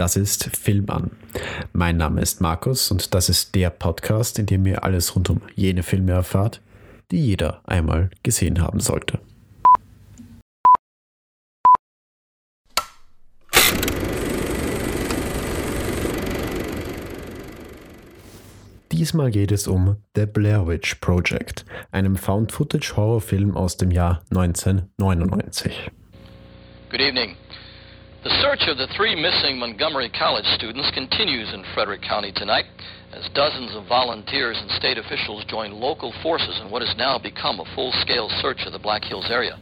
Das ist Film an. Mein Name ist Markus und das ist der Podcast, in dem ihr alles rund um jene Filme erfahrt, die jeder einmal gesehen haben sollte. Diesmal geht es um The Blair Witch Project, einem Found-Footage-Horrorfilm aus dem Jahr 1999. Good evening. The search of the three missing Montgomery College students continues in Frederick County tonight as dozens of volunteers and state officials join local forces in what has now become a full-scale search of the Black Hills area.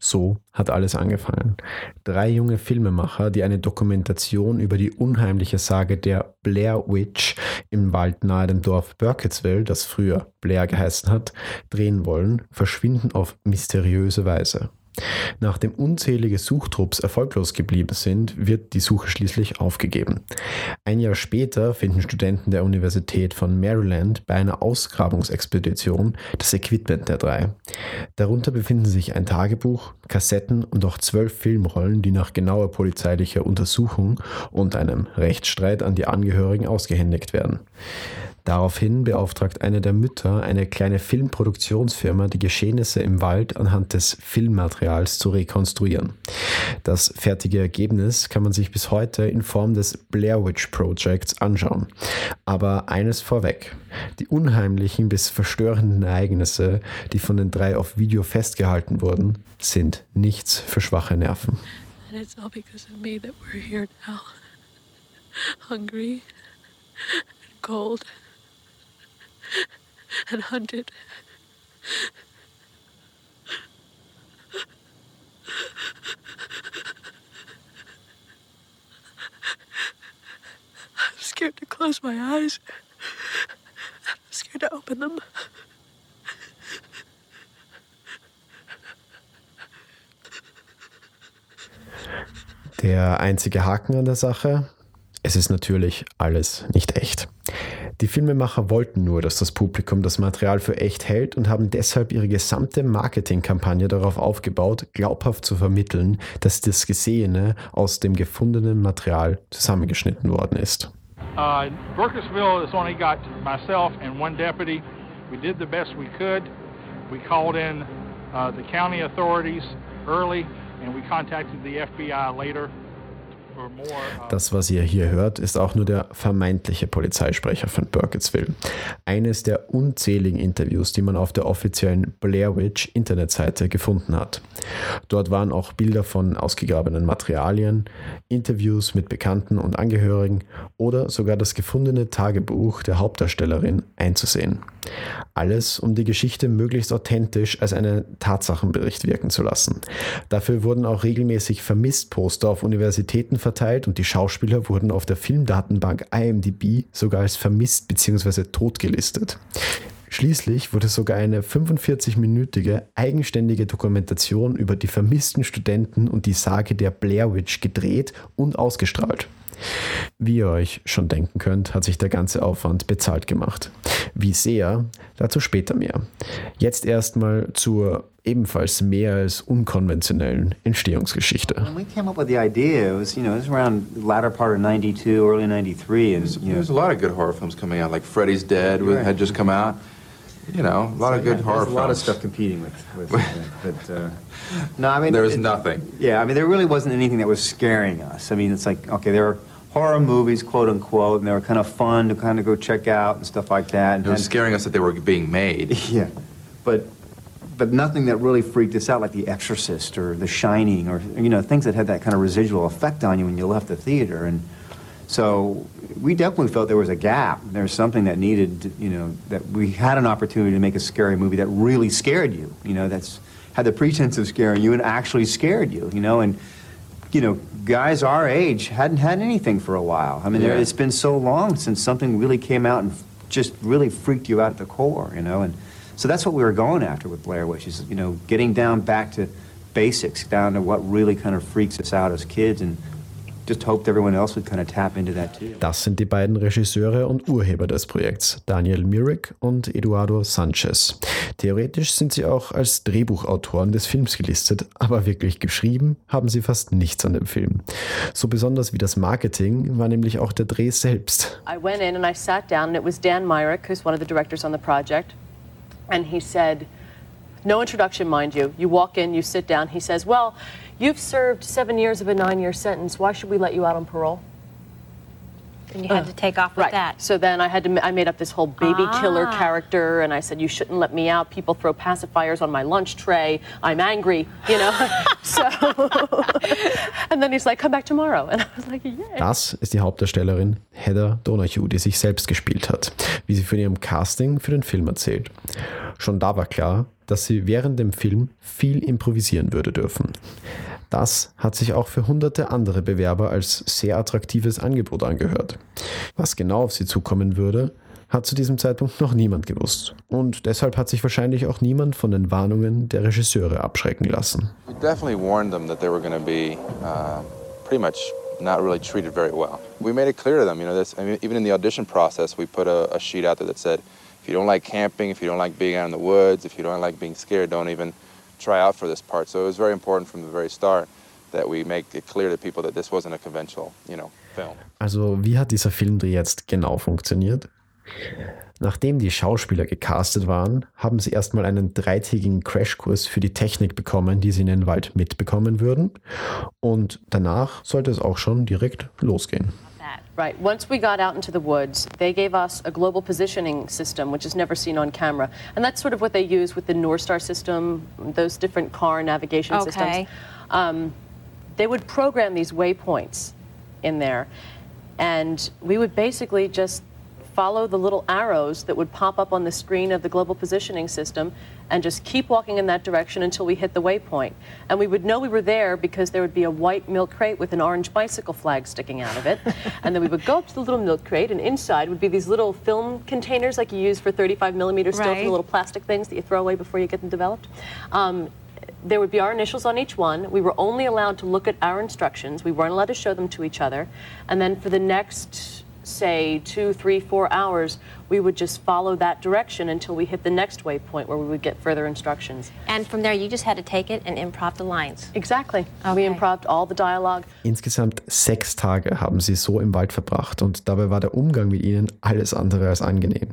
So hat alles angefangen. Drei junge Filmemacher, die eine Dokumentation über die unheimliche Sage der Blair Witch im Wald nahe dem Dorf Burkittsville, das früher Blair geheißen hat, drehen wollen, verschwinden auf mysteriöse Weise. Nachdem unzählige Suchtrupps erfolglos geblieben sind, wird die Suche schließlich aufgegeben. Ein Jahr später finden Studenten der Universität von Maryland bei einer Ausgrabungsexpedition das Equipment der drei. Darunter befinden sich ein Tagebuch, Kassetten und auch zwölf Filmrollen, die nach genauer polizeilicher Untersuchung und einem Rechtsstreit an die Angehörigen ausgehändigt werden. Daraufhin beauftragt eine der Mütter eine kleine Filmproduktionsfirma, die Geschehnisse im Wald anhand des Filmmaterials zu rekonstruieren. Das fertige Ergebnis kann man sich bis heute in Form des Blair Witch Projects anschauen. Aber eines vorweg. Die unheimlichen bis verstörenden Ereignisse, die von den drei auf Video festgehalten wurden, sind nichts für schwache Nerven. And it's all because of me that we're here now. Hungry and cold. And hunted. I'm scared to close my eyes. I'm scared to open them. Der einzige Haken an der Sache, es ist natürlich alles nicht echt. Die Filmemacher wollten nur, dass das Publikum das Material für echt hält und haben deshalb ihre gesamte Marketingkampagne darauf aufgebaut, glaubhaft zu vermitteln, dass das Gesehene aus dem gefundenen Material zusammengeschnitten worden ist. Uh, Burkittsville has only got myself and one deputy. We did the best we could. We called in uh, the county authorities early and we contacted the FBI later. Das, was ihr hier hört, ist auch nur der vermeintliche Polizeisprecher von Burkittsville. Eines der unzähligen Interviews, die man auf der offiziellen Blair Witch Internetseite gefunden hat. Dort waren auch Bilder von ausgegrabenen Materialien, Interviews mit Bekannten und Angehörigen oder sogar das gefundene Tagebuch der Hauptdarstellerin einzusehen. Alles, um die Geschichte möglichst authentisch als einen Tatsachenbericht wirken zu lassen. Dafür wurden auch regelmäßig Vermisst-Poster auf Universitäten verteilt und die Schauspieler wurden auf der Filmdatenbank IMDb sogar als vermisst bzw. tot gelistet. Schließlich wurde sogar eine 45-minütige eigenständige Dokumentation über die vermissten Studenten und die Sage der Blair Witch gedreht und ausgestrahlt. Wie ihr euch schon denken könnt, hat sich der ganze Aufwand bezahlt gemacht. Wie sehr, dazu später mehr. Jetzt erstmal zur ebenfalls mehr als unkonventionellen Entstehungsgeschichte. When we came up with the idea, it was, you know, it was around latter part of 92, early 93 and you know, there's a lot of good horror films coming out like Freddy's Dead right. had just come out. You know, a lot so, of good yeah, horror films. a lot of stuff competing with, with but uh, no, I mean there was nothing. Yeah, I mean there really wasn't anything that was scaring us. I mean, it's like okay, there are horror movies, quote unquote, and they were kind of fun to kind of go check out and stuff like that. And, it was scaring us that they were being made. Yeah, but but nothing that really freaked us out, like The Exorcist or The Shining, or you know things that had that kind of residual effect on you when you left the theater. And so we definitely felt there was a gap. There was something that needed, you know, that we had an opportunity to make a scary movie that really scared you. You know, that's had the pretense of scaring you and actually scared you. You know, and you know, guys our age hadn't had anything for a while. I mean, yeah. there, it's been so long since something really came out and just really freaked you out at the core, you know. And so that's what we were going after with Blair Witch is, you know, getting down back to basics, down to what really kind of freaks us out as kids and Das sind die beiden Regisseure und Urheber des Projekts, Daniel Myrick und Eduardo Sanchez. Theoretisch sind sie auch als Drehbuchautoren des Films gelistet, aber wirklich geschrieben haben sie fast nichts an dem Film. So besonders wie das Marketing war nämlich auch der Dreh selbst. I went in and I sat down and it was Dan Myrick, who's one of the directors on the project, and he said, no introduction, mind you. You walk in, you sit down. He says, Well, you've served seven years of a nine year sentence. Why should we let you out on parole? And you had to take off with right. that. So then I had to. I made up this whole baby killer Ah. character, and I said, "You shouldn't let me out. People throw pacifiers on my lunch tray. I'm angry, you know." so, and then he's like, "Come back tomorrow," and I was like, "Yeah." Das ist die Hauptdarstellerin Heather Donahue, die sich selbst gespielt hat, wie sie von ihrem Casting für den Film erzählt. Schon da war klar, dass sie während dem Film viel improvisieren würde dürfen. Das hat sich auch für hunderte andere Bewerber als sehr attraktives Angebot angehört. Was genau auf sie zukommen würde, hat zu diesem Zeitpunkt noch niemand gewusst. Und deshalb hat sich wahrscheinlich auch niemand von den Warnungen der Regisseure abschrecken lassen. We definitely warned them that they were going to be uh, pretty much not really treated very well. We made it clear to them, you know, this, I mean, even in the audition process, we put a, a sheet out there that said, if you don't like camping, if you don't like being out in the woods, if you don't like being scared, don't even try out for this part. So it was very important from the very start that we make it clear to people that this wasn't a conventional, you know, film. Also, wie hat dieser Filmdreh jetzt genau funktioniert? Nachdem die Schauspieler gecastet waren, haben sie erstmal einen dreitägigen Crashkurs für die Technik bekommen, die sie in den Wald mitbekommen würden. Und danach sollte es auch schon direkt losgehen. Right. Once we got out into the woods, they gave us a global positioning system, which is never seen on camera. And that's sort of what they use with the North Star system, those different car navigation Okay. systems. Um, they would program these waypoints in there. And we would basically just follow the little arrows that would pop up on the screen of the global positioning system and just keep walking in that direction until we hit the waypoint. And we would know we were there because there would be a white milk crate with an orange bicycle flag sticking out of it. and then we would go up to the little milk crate, and inside would be these little film containers like you use for 35 millimeter stills, Right. the little plastic things that you throw away before you get them developed. Um, there would be our initials on each one. We were only allowed to look at our instructions. We weren't allowed to show them to each other. And then for the next, say, two, three, four hours, we would just follow that direction until we hit the next waypoint where we would get further instructions. And from there, you just had to take it and improv the lines. Exactly. We Okay. improved all the dialogue. Insgesamt sechs Tage haben sie so im Wald verbracht und dabei war der Umgang mit ihnen alles andere als angenehm.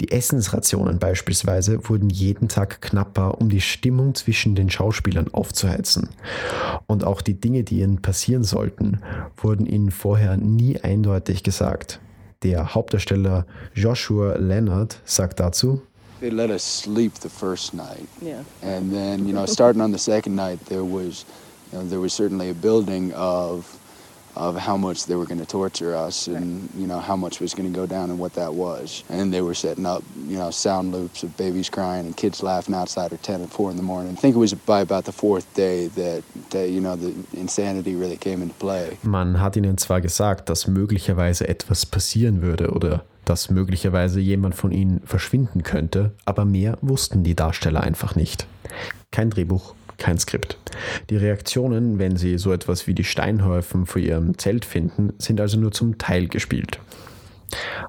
Die Essensrationen beispielsweise wurden jeden Tag knapper, um die Stimmung zwischen den Schauspielern aufzuheizen. Und auch die Dinge, die ihnen passieren sollten, wurden ihnen vorher nie eindeutig gesagt. Der Hauptdarsteller Joshua Leonard sagt dazu, They let us sleep the first night. Yeah. And then, you know, starting on the second night, there was, you know, there was certainly a building of, of how much they were going to torture us and, you know, how much was going to go down and what that was. And they were setting up, you know, sound loops of babies crying and kids laughing outside our tent at four in the morning. I think it was by about the fourth day that, that you know, the insanity really came into play. Man hat ihnen zwar gesagt, dass möglicherweise etwas passieren würde oder dass möglicherweise jemand von ihnen verschwinden könnte, aber mehr wussten die Darsteller einfach nicht. Kein Drehbuch, kein Skript. Die Reaktionen, wenn sie so etwas wie die Steinhäufen vor ihrem Zelt finden, sind also nur zum Teil gespielt.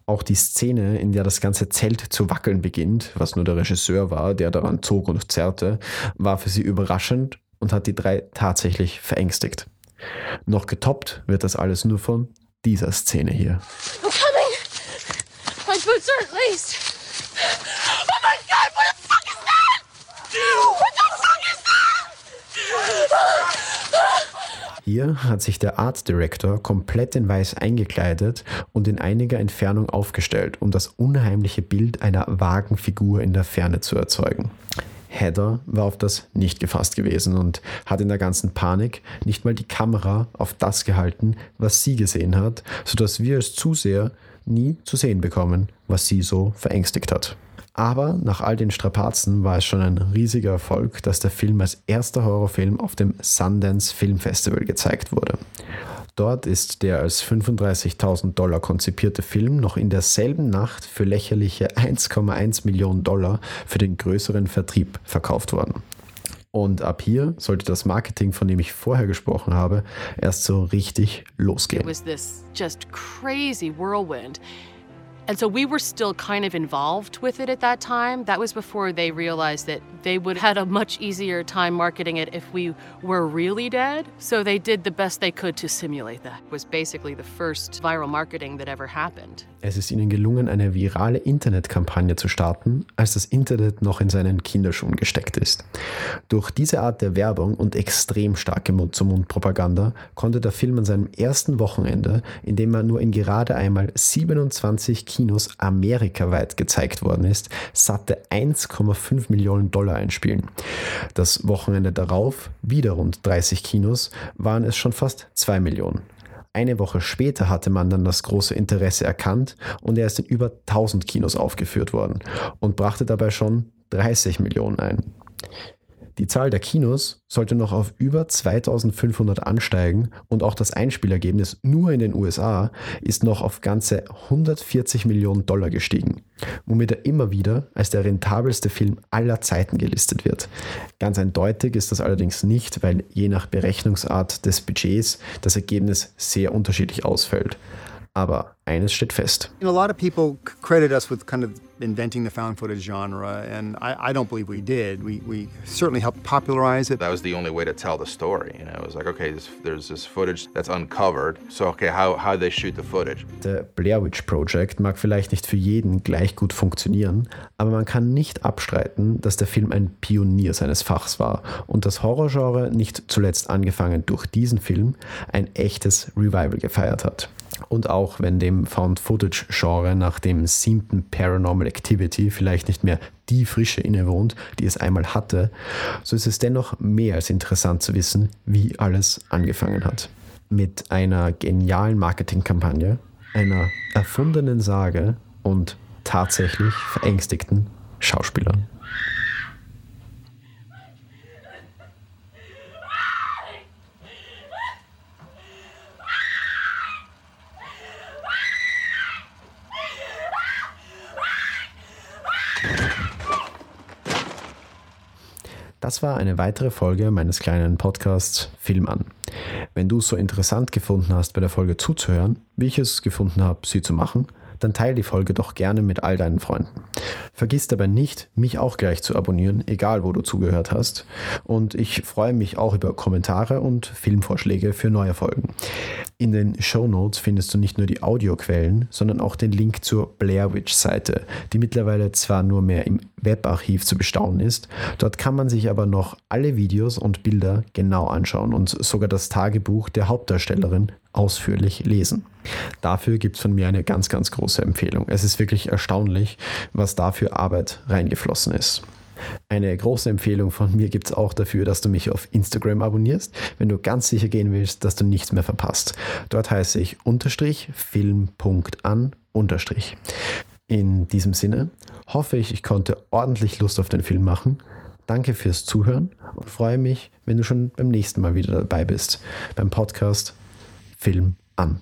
Auch die Szene, in der das ganze Zelt zu wackeln beginnt, was nur der Regisseur war, der daran zog und zerrte, war für sie überraschend und hat die drei tatsächlich verängstigt. Noch getoppt wird das alles nur von dieser Szene hier. I'm coming! My boots aren't laced! Oh my god, what the fuck is that? What the fuck is that? Hier hat sich der Art Director komplett in weiß eingekleidet und in einiger Entfernung aufgestellt, um das unheimliche Bild einer vagen Figur in der Ferne zu erzeugen. Heather war auf das nicht gefasst gewesen und hat in der ganzen Panik nicht mal die Kamera auf das gehalten, was sie gesehen hat, sodass wir als Zuseher nie zu sehen bekommen, was sie so verängstigt hat. Aber nach all den Strapazen war es schon ein riesiger Erfolg, dass der Film als erster Horrorfilm auf dem Sundance Film Festival gezeigt wurde. Dort ist der als 35.000 Dollar konzipierte Film noch in derselben Nacht für lächerliche 1,1 Millionen Dollar für den größeren Vertrieb verkauft worden. Und ab hier sollte das Marketing, von dem ich vorher gesprochen habe, erst so richtig losgehen. It was this just crazy whirlwind. And so we were still kind of involved with it at that time. That was before they realized that they would have had a much easier time marketing it if we were really dead. So they did the best they could to simulate that. It was basically the first viral marketing that ever happened. Es ist ihnen gelungen, eine virale Internetkampagne zu starten, als das Internet noch in seinen Kinderschuhen gesteckt ist. Durch diese Art der Werbung und extrem starke Mund-zu-Mund-Propaganda konnte der Film an seinem ersten Wochenende, in dem er nur in gerade einmal 27 Kinos amerikaweit gezeigt worden ist, satte 1,5 Millionen Dollar einspielen. Das Wochenende darauf, wieder rund 30 Kinos, waren es schon fast 2 Millionen. Eine Woche später hatte man dann das große Interesse erkannt und er ist in über 1000 Kinos aufgeführt worden und brachte dabei schon 30 Millionen ein. Die Zahl der Kinos sollte noch auf über 2500 ansteigen und auch das Einspielergebnis nur in den USA ist noch auf ganze 140 Millionen Dollar gestiegen, womit er immer wieder als der rentabelste Film aller Zeiten gelistet wird. Ganz eindeutig ist das allerdings nicht, weil je nach Berechnungsart des Budgets das Ergebnis sehr unterschiedlich ausfällt. Aber eines steht fest. You know, a lot of people credit us with kind of inventing the found footage genre, and I, I don't believe we did. We, we certainly helped popularize it. That was the only way to tell the story. You know, it was like, okay, this, there's this footage that's uncovered. So, okay, how how they shoot the footage? Der Blair Witch Project mag vielleicht nicht für jeden gleich gut funktionieren, aber man kann nicht abstreiten, dass der Film ein Pionier seines Fachs war und das Horrorgenre nicht zuletzt angefangen durch diesen Film ein echtes Revival gefeiert hat. Und auch wenn dem Found-Footage-Genre nach dem siebten Paranormal Activity vielleicht nicht mehr die Frische innewohnt, die es einmal hatte, so ist es dennoch mehr als interessant zu wissen, wie alles angefangen hat. Mit einer genialen Marketingkampagne, einer erfundenen Sage und tatsächlich verängstigten Schauspielern. Das war eine weitere Folge meines kleinen Podcasts Film an. Wenn du es so interessant gefunden hast, bei der Folge zuzuhören, wie ich es gefunden habe, sie zu machen, dann teile die Folge doch gerne mit all deinen Freunden. Vergiss dabei nicht, mich auch gleich zu abonnieren, egal wo du zugehört hast. Und ich freue mich auch über Kommentare und Filmvorschläge für neue Folgen. In den Show Notes findest du nicht nur die Audioquellen, sondern auch den Link zur Blair Witch Seite, die mittlerweile zwar nur mehr im Webarchiv zu bestaunen ist, dort kann man sich aber noch alle Videos und Bilder genau anschauen und sogar das Tagebuch der Hauptdarstellerin ausführlich lesen. Dafür gibt es von mir eine ganz, ganz große Empfehlung. Es ist wirklich erstaunlich, was da für Arbeit reingeflossen ist. Eine große Empfehlung von mir gibt es auch dafür, dass du mich auf Instagram abonnierst, wenn du ganz sicher gehen willst, dass du nichts mehr verpasst. Dort heiße ich unterstrich film.an unterstrich. In diesem Sinne hoffe ich, ich konnte ordentlich Lust auf den Film machen. Danke fürs Zuhören und freue mich, wenn du schon beim nächsten Mal wieder dabei bist beim Podcast Film an.